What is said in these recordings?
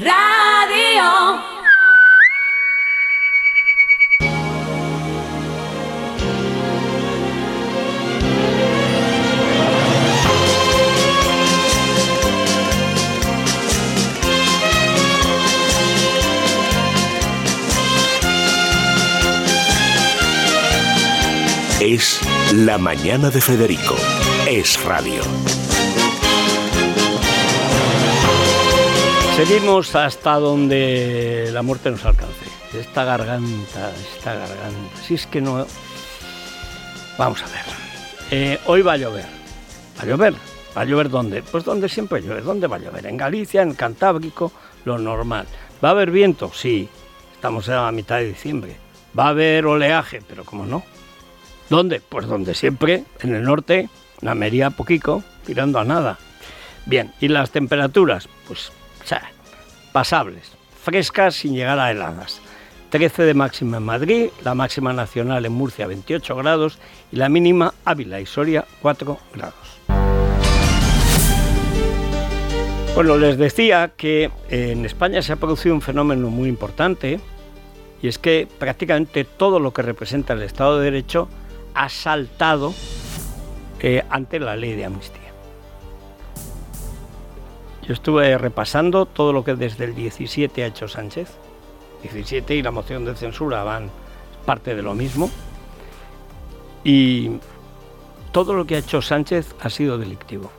Radio. Es La Mañana de Federico. Es Radio. Seguimos hasta donde la muerte nos alcance. Esta garganta, esta garganta. Si es que no. Vamos a ver. Eh, hoy va a llover. ¿Va a llover? ¿Va a llover dónde? Pues donde siempre llueve. ¿Dónde va a llover? En Galicia, en Cantábrico, lo normal. ¿Va a haber viento? Sí. Estamos a mitad de diciembre. ¿Va a haber oleaje? Pero ¿cómo no? ¿Dónde? Pues donde siempre, en el norte, en Almería poquito, tirando a nada. Bien, ¿y las temperaturas? Pues, o sea, pasables, frescas sin llegar a heladas. 13 de máxima en Madrid, la máxima nacional en Murcia 28 grados y la mínima Ávila y Soria 4 grados. Bueno, les decía que en España se ha producido un fenómeno muy importante y es que prácticamente todo lo que representa el Estado de Derecho ha saltado eh, ante la ley de amnistía. Yo estuve repasando todo lo que desde el 17 ha hecho Sánchez. 17 y la moción de censura van parte de lo mismo. Y todo lo que ha hecho Sánchez ha sido delictivo.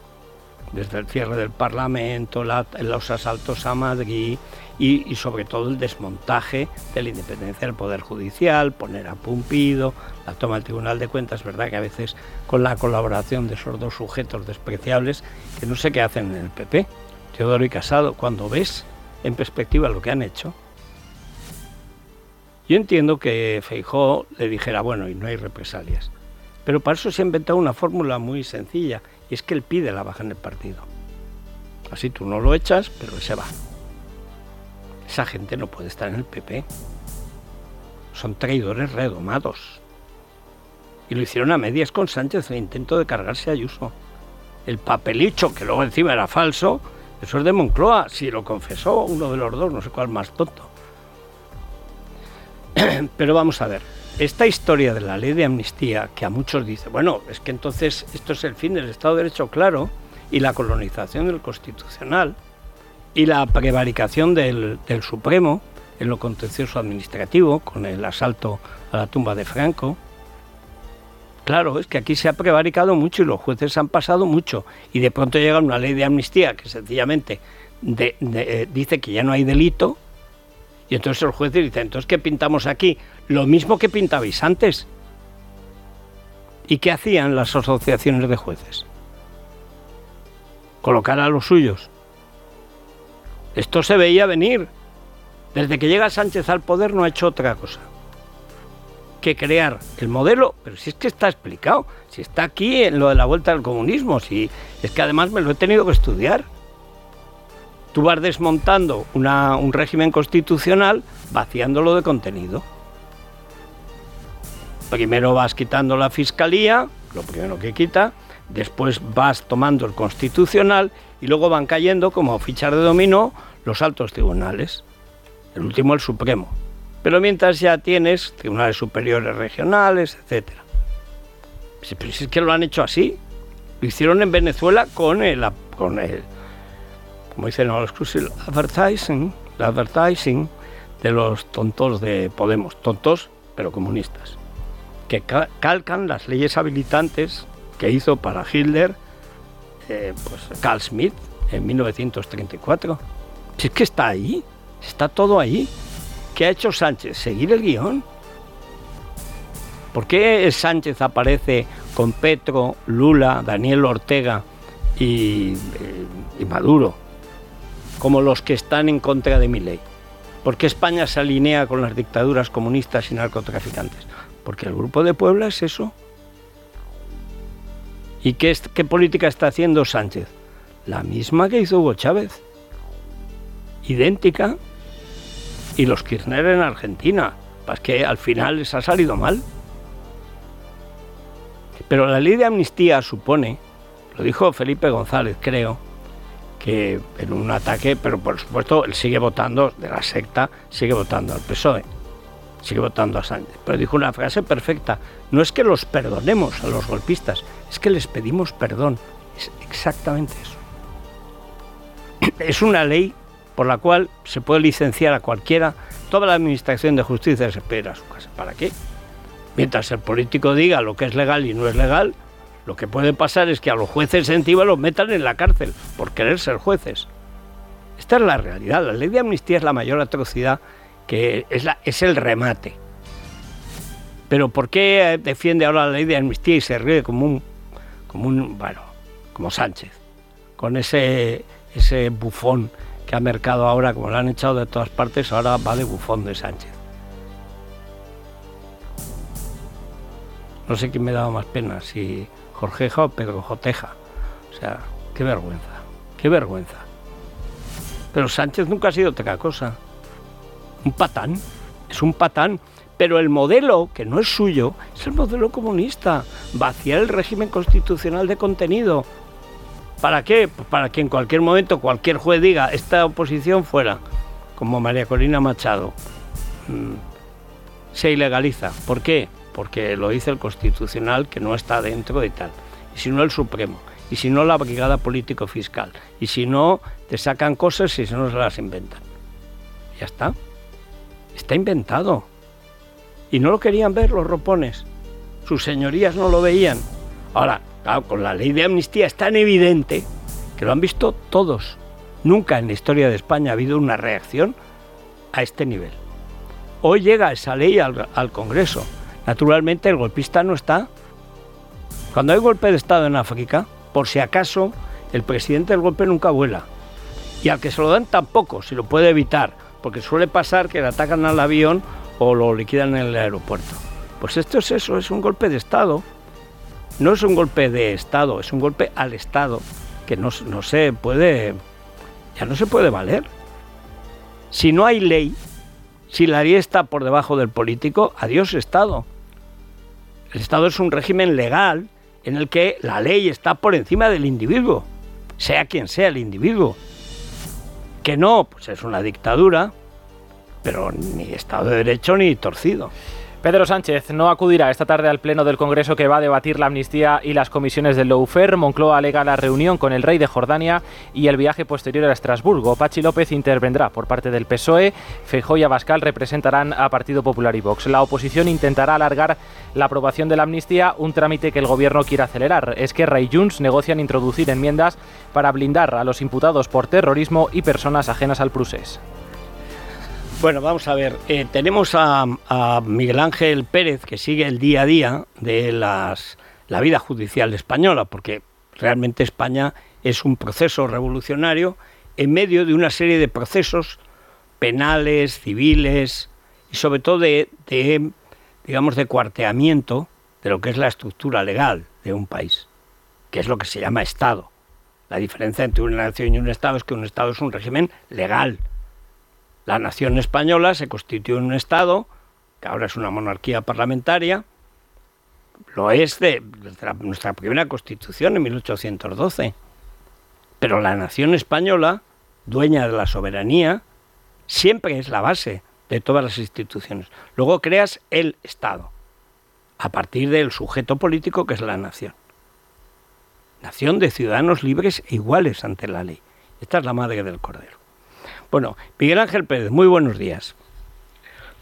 Desde el cierre del Parlamento, la- los asaltos a Madrid y, y sobre todo el desmontaje de la independencia del Poder Judicial, poner a Pumpido, la toma del Tribunal de Cuentas, verdad que a veces con la colaboración de esos dos sujetos despreciables que no sé qué hacen en el PP, Teodoro y Casado, cuando ves en perspectiva lo que han hecho, yo entiendo que Feijó le dijera, bueno, y no hay represalias. Pero para eso se ha inventado una fórmula muy sencilla, y es que él pide la baja en el partido. Así tú no lo echas, pero él se va. Esa gente no puede estar en el PP. Son traidores redomados. Y lo hicieron a medias con Sánchez, el intento de cargarse a Ayuso. El papelicho, que luego encima era falso, eso es de Moncloa, si lo confesó uno de los dos, no sé cuál más tonto. Pero vamos a ver, esta historia de la ley de amnistía, que a muchos dice, bueno, es que entonces esto es el fin del Estado de Derecho, claro, y la colonización del Constitucional, y la prevaricación del, del Supremo en lo contencioso administrativo, con el asalto a la tumba de Franco. Claro, es que aquí se ha prevaricado mucho y los jueces han pasado mucho, y de pronto llega una ley de amnistía que sencillamente eh, dice que ya no hay delito, y entonces el juez dice, entonces ¿qué pintamos aquí? Lo mismo que pintabais antes. ¿Y qué hacían las asociaciones de jueces? Colocar a los suyos. Esto se veía venir. Desde que llega Sánchez al poder no ha hecho otra cosa que crear el modelo, pero si es que está explicado, si está aquí en lo de la vuelta al comunismo, si es que además me lo he tenido que estudiar. Tú vas desmontando un régimen constitucional vaciándolo de contenido. Primero vas quitando la fiscalía, lo primero que quita, después vas tomando el constitucional y luego van cayendo como fichas de dominó los altos tribunales. El último el Supremo. Pero mientras ya tienes tribunales superiores regionales. Sí, Pero si es que lo han hecho así. Lo hicieron en Venezuela con el, con el como dicen los crucis, advertising, el advertising de los tontos de Podemos, tontos pero comunistas, que ca- calcan las leyes habilitantes que hizo para Hitler eh, pues Carl Schmitt en 1934. Si es que está ahí, está todo ahí. ¿Qué ha hecho Sánchez? ¿Seguir el guion? ¿Por qué Sánchez aparece con Petro, Lula, Daniel Ortega y, eh, Maduro? como los que están en contra de mi ley. ¿Por qué España se alinea con las dictaduras comunistas y narcotraficantes? Porque el Grupo de Puebla es eso. ¿Y qué política está haciendo Sánchez? La misma que hizo Hugo Chávez. Idéntica. Y los Kirchner en Argentina. Pues que al final les ha salido mal. Pero la ley de amnistía supone, lo dijo Felipe González, creo, que en un ataque, pero por supuesto él sigue votando de la secta, sigue votando al PSOE, sigue votando a Sánchez. Pero dijo una frase perfecta, no es que los perdonemos a los golpistas, es que les pedimos perdón. Es exactamente eso. Es una ley por la cual se puede licenciar a cualquiera, toda la administración de justicia se espera a su casa. ¿Para qué? Mientras el político diga lo que es legal y no es legal, lo que puede pasar es que a los jueces encima los metan en la cárcel por querer ser jueces. Esta es la realidad. La ley de amnistía es la mayor atrocidad que es, es el remate. Pero ¿por qué defiende ahora la ley de amnistía y se ríe como un, como un, bueno, como Sánchez, con ese, ese bufón que ha mercado ahora, como lo han echado de todas partes, ahora va de bufón de Sánchez. No sé quién me daba más pena, si Jorgeja o Pedro Joteja. O sea, qué vergüenza, qué vergüenza. Pero Sánchez nunca ha sido otra cosa. Un patán, es un patán. Pero el modelo, que no es suyo, es el modelo comunista. Vaciar el régimen constitucional de contenido. ¿Para qué? Pues para que en cualquier momento cualquier juez diga esta oposición fuera, como María Corina Machado, mm, se ilegaliza. ¿Por qué? porque lo dice el Constitucional que no está dentro de tal. Y si no el Supremo, y si no la Brigada Político Fiscal, y si no te sacan cosas y si no se las inventan. Ya está. Está inventado. Y no lo querían ver los ropones. Sus señorías no lo veían. Ahora, claro, con la ley de amnistía es tan evidente que lo han visto todos. Nunca en la historia de España ha habido una reacción a este nivel. Hoy llega esa ley al, Congreso Naturalmente el golpista no está. Cuando hay golpe de Estado en África, por si acaso, el presidente del golpe nunca vuela. Y al que se lo dan tampoco, si lo puede evitar, porque suele pasar que le atacan al avión o lo liquidan en el aeropuerto. Pues esto es eso, es un golpe de Estado. No es un golpe de Estado, es un golpe al Estado que no, no se puede, ya no se puede valer. Si no hay ley, si la ley está por debajo del político, adiós Estado. El Estado es un régimen legal en el que la ley está por encima del individuo, sea quien sea el individuo. Que no, pues es una dictadura, pero ni Estado de Derecho ni torcido. Pedro Sánchez no acudirá esta tarde al Pleno del Congreso que va a debatir la amnistía y las comisiones del Loufer. Moncloa alega la reunión con el rey de Jordania y el viaje posterior a Estrasburgo. Pachi López intervendrá por parte del PSOE. Feijóo y Abascal representarán a Partido Popular y Vox. La oposición intentará alargar la aprobación de la amnistía, un trámite que el gobierno quiere acelerar. Esquerra y Junts negocian introducir enmiendas para blindar a los imputados por terrorismo y personas ajenas al procés. Bueno, vamos a ver. Eh, tenemos a, Miguel Ángel Pérez que sigue el día a día de las, la vida judicial española, porque realmente España es un proceso revolucionario en medio de una serie de procesos penales, civiles y sobre todo de, digamos, de cuarteamiento de lo que es la estructura legal de un país, que es lo que se llama Estado. La diferencia entre una nación y un Estado es que un Estado es un régimen legal, la nación española se constituyó en un Estado, que ahora es una monarquía parlamentaria, lo es de, nuestra primera constitución en 1812. Pero la nación española, dueña de la soberanía, siempre es la base de todas las instituciones. Luego creas el Estado, a partir del sujeto político que es la nación. Nación de ciudadanos libres e iguales ante la ley. Esta es la madre del Cordero. Bueno, Miguel Ángel Pérez, muy buenos días.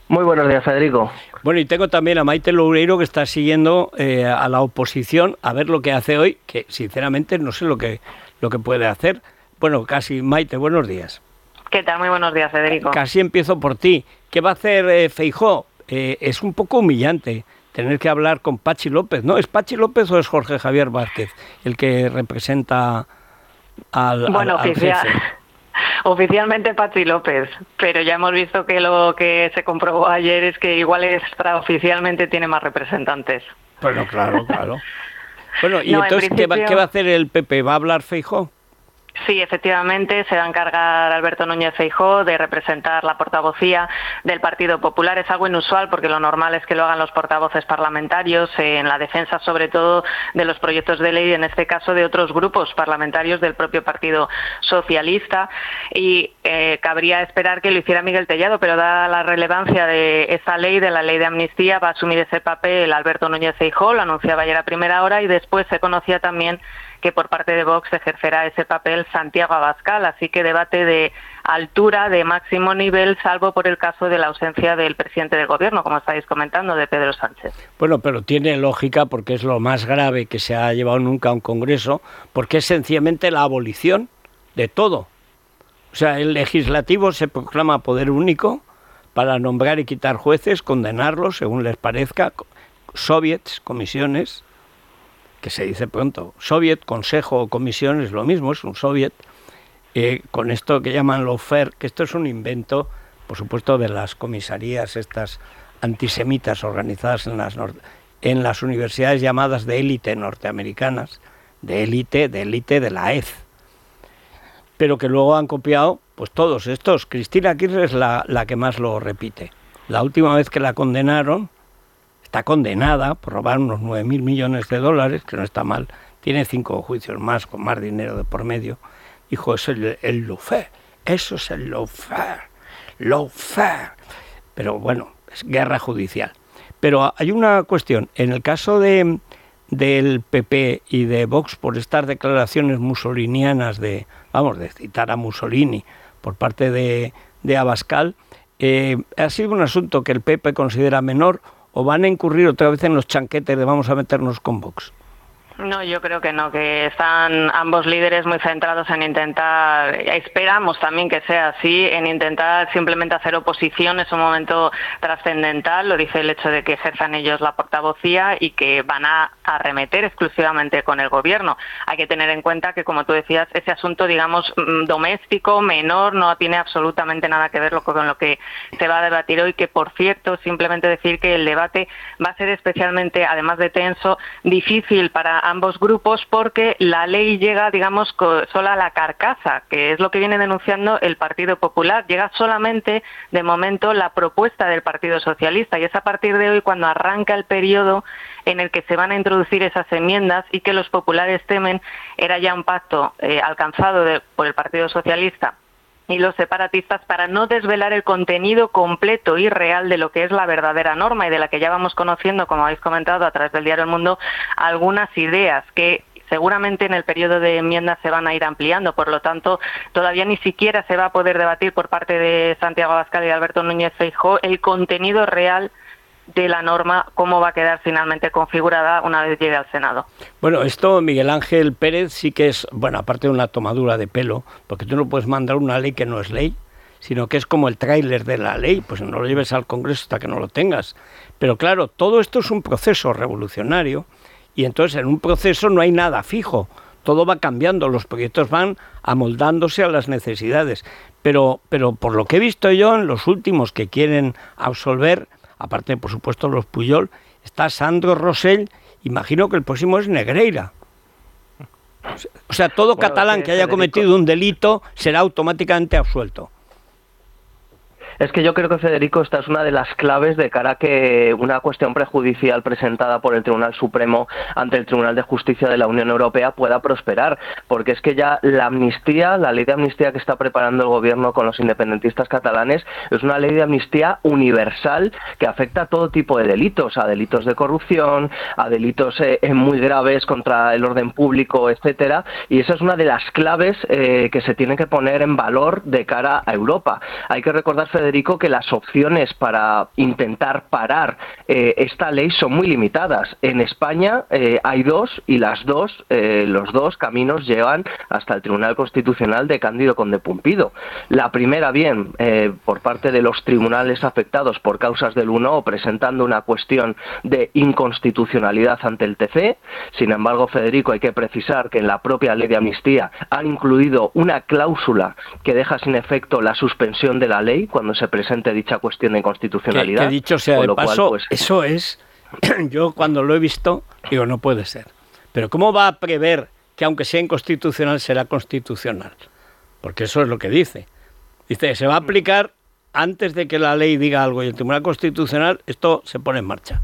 Muy buenos días, Federico. Bueno, y tengo también a Maite Loureiro que está siguiendo eh, a la oposición a ver lo que hace hoy, que sinceramente no sé lo que, lo que puede hacer. Bueno, casi, Maite, buenos días. ¿Qué tal? Muy buenos días, Federico. Casi empiezo por ti. ¿Qué va a hacer eh, Feijó? Eh, es un poco humillante tener que hablar con Pachi López, ¿no? ¿Es Pachi López o es Jorge Javier Vázquez el que representa al, bueno, al, jefe? Oficialmente Pachi López, pero ya hemos visto que lo que se comprobó ayer es que igual extraoficialmente tiene más representantes. Bueno, claro, claro. Bueno, ¿y entonces ¿qué, va, ¿qué, va, a hacer el PP? ¿Va a hablar Feijó? Sí, efectivamente, se va a encargar Alberto Núñez Feijó de representar la portavocía del Partido Popular. Es algo inusual porque lo normal es que lo hagan los portavoces parlamentarios en la defensa, sobre todo, de los proyectos de ley, en este caso de otros grupos parlamentarios del propio Partido Socialista. Y eh, cabría esperar que lo hiciera Miguel Tellado, pero dada la relevancia de esa ley, de la ley de amnistía, va a asumir ese papel Alberto Núñez Feijó, lo anunciaba ayer a primera hora y después se conocía también que por parte de Vox ejercerá ese papel Santiago Abascal, así que debate de altura, de máximo nivel, salvo por el caso de la ausencia del presidente del gobierno, como estáis comentando, de Pedro Sánchez. Bueno, pero tiene lógica porque es lo más grave que se ha llevado nunca a un Congreso, porque es sencillamente la abolición de todo. O sea, el legislativo se proclama poder único para nombrar y quitar jueces, condenarlos según les parezca, soviets, comisiones, que se dice pronto. Soviet, consejo o comisión es lo mismo, es un soviet. Eh, con esto que llaman lawfare, que esto es un invento, por supuesto, de las comisarías estas antisemitas organizadas en las, en las universidades llamadas de élite norteamericanas, de élite, de élite de la EZ, pero que luego han copiado pues todos estos. Cristina Kirchner es la, la que más lo repite. La última vez que la condenaron, está condenada por robar unos 9.000 millones de dólares, que no está mal, tiene cinco juicios más con más dinero de por medio. Dijo, es el, el eso es el lawfare, lawfare. Pero bueno, es guerra judicial. Pero hay una cuestión, en el caso de, del PP y de Vox por estas declaraciones musolinianas de, vamos, de citar a Mussolini por parte de, de Abascal, eh, ha sido un asunto que el PP considera menor o van a incurrir otra vez en los chanquetes de vamos a meternos con Vox? No, yo creo que no, que están ambos líderes muy centrados en intentar, esperamos también que sea así, en intentar simplemente hacer oposición, es un momento trascendental, lo dice el hecho de que ejerzan ellos la portavocía y que van a arremeter exclusivamente con el gobierno. Hay que tener en cuenta que, como tú decías, ese asunto, digamos, mm, doméstico, menor, no tiene absolutamente nada que ver con lo que se va a debatir hoy, que por cierto, simplemente decir que el debate va a ser especialmente, además de tenso, difícil para ambos grupos porque la ley llega, digamos, sola a la carcasa, que es lo que viene denunciando el Partido Popular. Llega solamente, de momento, la propuesta del Partido Socialista y es a partir de hoy cuando arranca el periodo en el que se van a introducir esas enmiendas y que los populares temen era ya un pacto eh, alcanzado por el Partido Socialista y los separatistas para no desvelar el contenido completo y real de lo que es la verdadera norma y de la que ya vamos conociendo, como habéis comentado a través del diario El Mundo, algunas ideas que seguramente en el periodo de enmiendas se van a ir ampliando. Por lo tanto, todavía ni siquiera se va a poder debatir por parte de Santiago Abascal y Alberto Núñez Feijóo el contenido real de la norma, cómo va a quedar finalmente configurada una vez llegue al Senado. Bueno, esto Miguel Ángel Pérez sí que es, bueno, aparte de una tomadura de pelo, porque tú no puedes mandar una ley que no es ley, sino que es como el tráiler de la ley, pues no lo lleves al Congreso hasta que no lo tengas. Pero claro, todo esto es un proceso revolucionario y entonces en un proceso no hay nada fijo, todo va cambiando, los proyectos van amoldándose a las necesidades. Pero, pero por lo que he visto yo en los últimos que quieren absolver, aparte por supuesto los Puyol, está Sandro Rosell, imagino que el próximo es Negreira. O sea, todo catalán que haya cometido un delito será automáticamente absuelto. Es que yo creo que, Federico, esta es una de las claves de cara a que una cuestión prejudicial presentada por el Tribunal Supremo ante el Tribunal de Justicia de la Unión Europea pueda prosperar, porque es que ya la amnistía, la ley de amnistía que está preparando el gobierno con los independentistas catalanes, es una ley de amnistía universal que afecta a todo tipo de delitos, a delitos de corrupción, a delitos eh, eh, muy graves contra el orden público, etcétera, y esa es una de las claves eh, que se tienen que poner en valor de cara a Europa. Hay que recordar, Federico, Federico, que las opciones para intentar parar eh, esta ley son muy limitadas. En España eh, hay dos y las dos, eh, los dos caminos llevan hasta el Tribunal Constitucional de Cándido Conde Pumpido. La primera, bien, por parte de los tribunales afectados por causas del 1 presentando una cuestión de inconstitucionalidad ante el TC. Sin embargo, Federico, hay que precisar que en la propia ley de amnistía han incluido una cláusula que deja sin efecto la suspensión de la ley cuando se presente dicha cuestión de inconstitucionalidad. Que, dicho sea de paso, pues, eso es, yo cuando lo he visto, digo, no puede ser. Pero ¿cómo va a prever que aunque sea inconstitucional será constitucional? Porque eso es lo que dice. Dice, se va a aplicar antes de que la ley diga algo y el Tribunal Constitucional, esto se pone en marcha.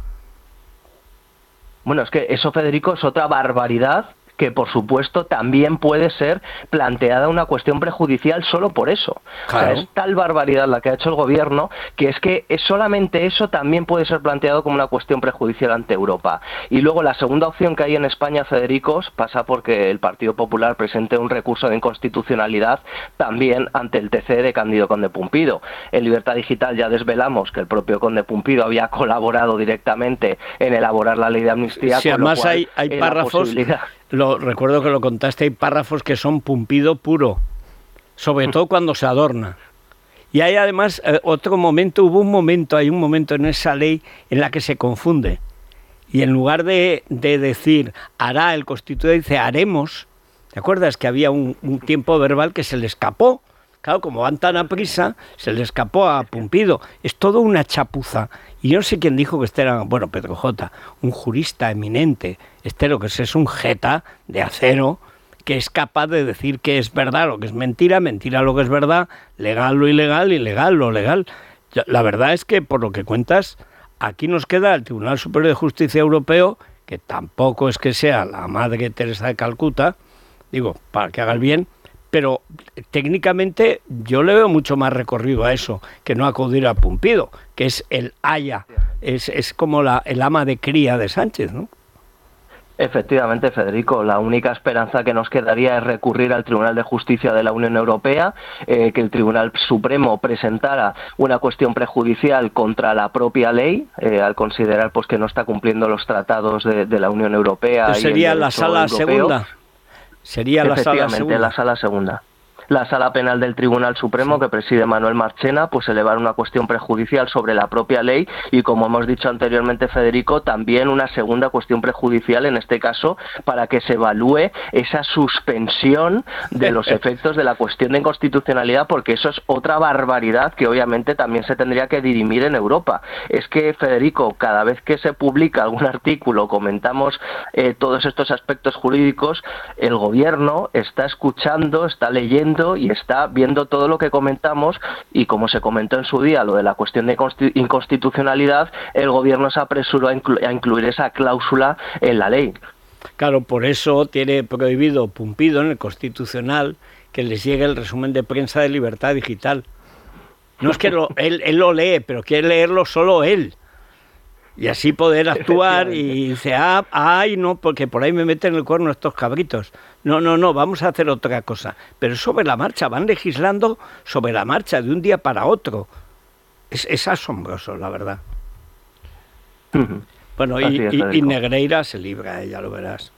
Bueno, es que eso, Federico, es otra barbaridad que por supuesto también puede ser planteada una cuestión prejudicial solo por eso. es tal barbaridad la que ha hecho el gobierno que es que solamente eso también puede ser planteado como una cuestión prejudicial ante Europa. Y luego la segunda opción que hay en España, Federicos, pasa porque el Partido Popular presente un recurso de inconstitucionalidad también ante el TC de Cándido Conde Pumpido. En Libertad Digital ya desvelamos que el propio Conde Pumpido había colaborado directamente en elaborar la ley de amnistía. Si además hay, hay párrafos lo, recuerdo que lo contaste, hay párrafos que son pumpido puro, sobre todo cuando se adorna. Y hay además eh, otro momento, hubo un momento, hay un momento en esa ley en la que se confunde. Y en lugar de, decir hará, el constituyente dice haremos. ¿Te acuerdas que había un, un tiempo verbal que se le escapó? Claro, como van tan a prisa, se le escapó a Pumpido. Es todo una chapuza. Y yo no sé quién dijo que este era, bueno, Pedro J., un jurista eminente. Este lo que es, es un jeta de acero que es capaz de decir que es verdad lo que es mentira, mentira lo que es verdad, legal lo ilegal, ilegal lo legal. La verdad es que, por lo que cuentas, aquí nos queda el Tribunal Superior de Justicia Europeo, que tampoco es que sea la madre Teresa de Calcuta, digo, para que haga el bien, pero técnicamente yo le veo mucho más recorrido a eso que no acudir a Pumpido, que es el haya, es, es como la, el ama de cría de Sánchez, ¿no? Efectivamente, Federico, la única esperanza que nos quedaría es recurrir al Tribunal de Justicia de la Unión Europea, eh, que el Tribunal Supremo presentara una cuestión prejudicial contra la propia ley, eh, al considerar pues que no está cumpliendo los tratados de, la Unión Europea. sería la sala segunda. Sería la sala segunda. la sala segunda la sala penal del Tribunal Supremo que preside Manuel Marchena, pues elevar una cuestión prejudicial sobre la propia ley y como hemos dicho anteriormente Federico, también una segunda cuestión prejudicial en este caso para que se evalúe esa suspensión de los efectos de la cuestión de inconstitucionalidad porque eso es otra barbaridad que obviamente también se tendría que dirimir en Europa. Es que Federico, cada vez que se publica algún artículo, comentamos eh, todos estos aspectos jurídicos, el gobierno está escuchando, está leyendo y está viendo todo lo que comentamos y como se comentó en su día lo de la cuestión de inconstitucionalidad, el gobierno se apresuró a, incluir esa cláusula en la ley. Claro, por eso tiene prohibido Pumpido en el Constitucional que les llegue el resumen de prensa de Libertad Digital. No es que él, él, lo lee, pero quiere leerlo solo él y así poder actuar y dice, ah, ay, no, porque por ahí me meten el cuerno estos cabritos. No, no, no, vamos a hacer otra cosa. Pero sobre la marcha, van legislando sobre la marcha de un día para otro. Es, es asombroso, la verdad. Bueno, y, y, Negreira se libra, ya lo verás.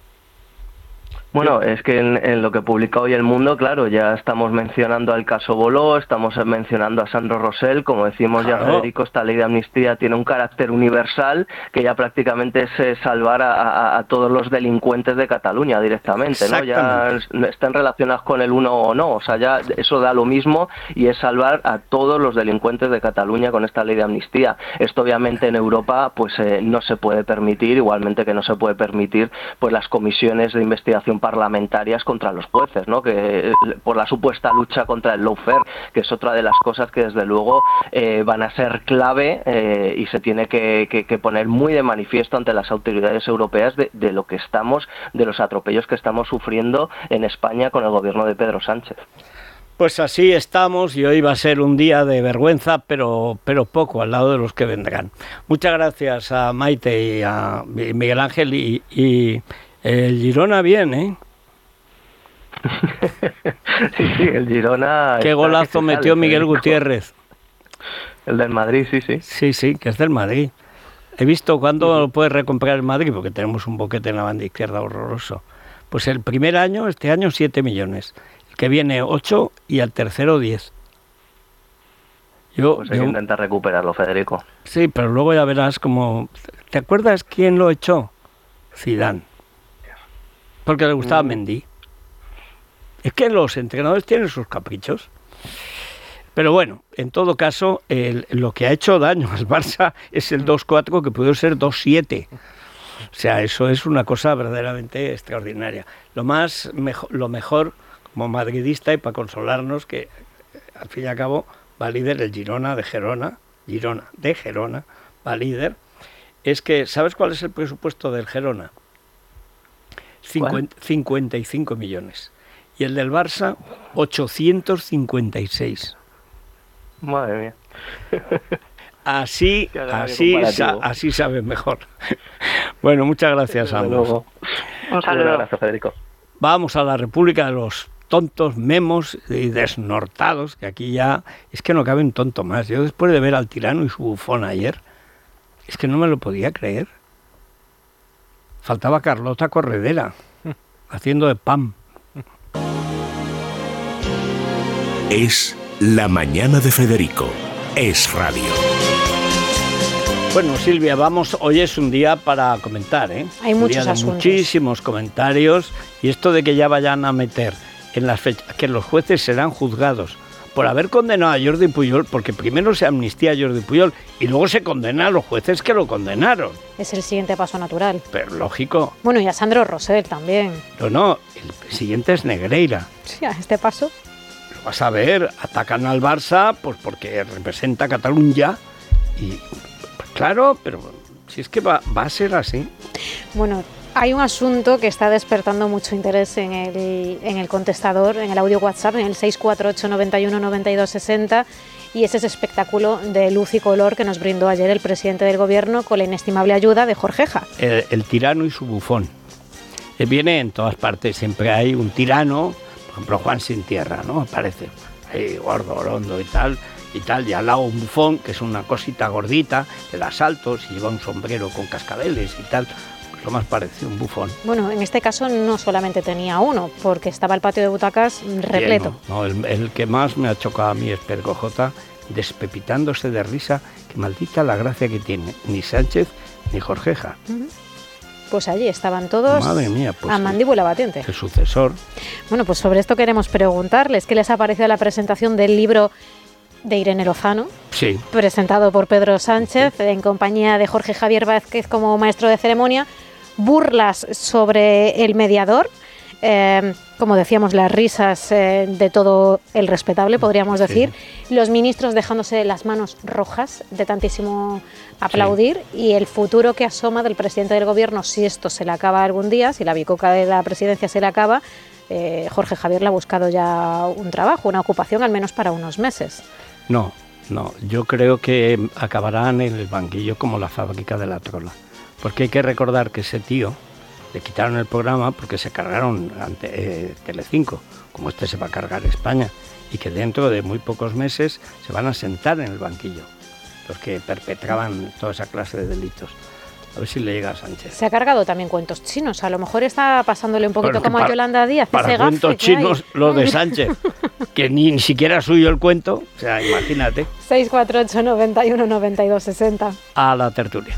Bueno, es que en, lo que publica hoy El Mundo, claro, ya estamos mencionando al caso Boló, estamos mencionando a Sandro Rosell, como decimos ya Federico, esta ley de amnistía tiene un carácter universal que ya prácticamente es eh, salvar a, todos los delincuentes de Cataluña directamente, ¿no? Ya están relacionados con el uno o no, o sea, ya eso da lo mismo y es salvar a todos los delincuentes de Cataluña con esta ley de amnistía. Esto obviamente en Europa pues eh, no se puede permitir, igualmente que no se puede permitir pues las comisiones de investigación parlamentarias contra los jueces, ¿no? que por la supuesta lucha contra el lawfare, que es otra de las cosas que desde luego eh, van a ser clave eh, y se tiene que, poner muy de manifiesto ante las autoridades europeas de lo que estamos, de los atropellos que estamos sufriendo en España con el gobierno de Pedro Sánchez. Pues así estamos y hoy va a ser un día de vergüenza, pero, pero poco al lado de los que vendrán. Muchas gracias a Maite y a Miguel Ángel y, el Girona bien, ¿eh? sí, sí, el Girona. Qué golazo metió Miguel Gutiérrez. El del Madrid, sí, sí. Sí, sí, que es del Madrid. He visto cuándo lo puedes recomprar el Madrid, porque tenemos un boquete en la banda izquierda horroroso. Pues el primer año, este año, 7 millones. El que viene 8 y al tercero 10. Yo, pues hay que intentar recuperarlo, Federico. Sí, pero luego ya verás como... ¿Te acuerdas quién lo echó? Zidane. Porque le gustaba mm. Mendy. Es que los entrenadores tienen sus caprichos. Pero bueno, en todo caso, lo que ha hecho daño al Barça es el 2-4 que pudo ser 2-7. O sea, eso es una cosa verdaderamente extraordinaria. Lo más lo mejor como madridista y para consolarnos que al fin y al cabo va líder el Girona de Gerona, Girona de Gerona, va líder, es que ¿sabes cuál es el presupuesto del Gerona? 55 millones. Y el del Barça, 856. Madre mía. Así, así, así sabes mejor. bueno, muchas gracias a ambos. Un saludo. Gracias, Federico. Vamos a la República de los tontos, memos y desnortados, que aquí ya es que no cabe un tonto más. Yo después de ver al tirano y su bufón ayer, es que no me lo podía creer. Faltaba Carlota Corredera, haciendo de pam. Es la mañana de Federico. Es radio. Bueno, Silvia, vamos, hoy es un día para comentar, ¿eh? Hay muchos Muchísimos comentarios y esto de que ya vayan a meter en las fechas, que los jueces serán juzgados por haber condenado a Jordi Puyol, porque primero se amnistía a Jordi Puyol y luego se condena a los jueces que lo condenaron. Es el siguiente paso natural. Pero lógico. Bueno, y a Sandro Rosell también. No, no, el siguiente es Negreira. Sí, a este paso. Lo vas a ver, atacan al Barça pues porque representa Cataluña y pues claro, pero si es que va, va a ser así. Bueno, hay un asunto que está despertando mucho interés en el, en el contestador, en el audio WhatsApp, en el 648 91 92 60 y es ese espectáculo de luz y color que nos brindó ayer el presidente del gobierno con la inestimable ayuda de Jorgeja. El, el tirano y su bufón. Eh, viene en todas partes, siempre hay un tirano, por ejemplo Juan Sin Tierra, ¿no? Aparece ahí gordo, y tal, y tal, y al lado un bufón, que es una cosita gordita, que da saltos y lleva un sombrero con cascabeles y tal lo más parecido, un bufón. Bueno, en este caso no solamente tenía uno, porque estaba el patio de butacas repleto. No, el, que más me ha chocado a mí es J, despepitándose de risa, que maldita la gracia que tiene, ni Sánchez ni Jorgeja. Pues allí estaban todos Madre mía, pues a mandíbula batiente. El sucesor. Bueno, pues sobre esto queremos preguntarles, ¿qué les ha parecido la presentación del libro de Irene Lozano, sí. presentado por Pedro Sánchez, en compañía de Jorge Javier Vázquez como maestro de ceremonia, burlas sobre el mediador. Eh, como decíamos, las risas eh, de todo el respetable, podríamos decir. Los ministros dejándose las manos rojas de tantísimo aplaudir y el futuro que asoma del presidente del gobierno, si esto se le acaba algún día, si la bicoca de la presidencia se le acaba, eh, Jorge Javier le ha buscado ya un trabajo, una ocupación, al menos para unos meses. No, no, yo creo que acabarán en el banquillo como la fábrica de la trola. Porque hay que recordar que ese tío le quitaron el programa porque se cargaron ante eh, Telecinco, como este se va a cargar España, y que dentro de muy pocos meses se van a sentar en el banquillo los que perpetraban toda esa clase de delitos. A ver si le llega a Sánchez. Se ha cargado también cuentos chinos. A lo mejor está pasándole un poquito como a Yolanda Díaz. Para cuentos chinos, los de Sánchez. que ni, siquiera suyo el cuento. O sea, imagínate. 648 91 92 60. A la tertulia.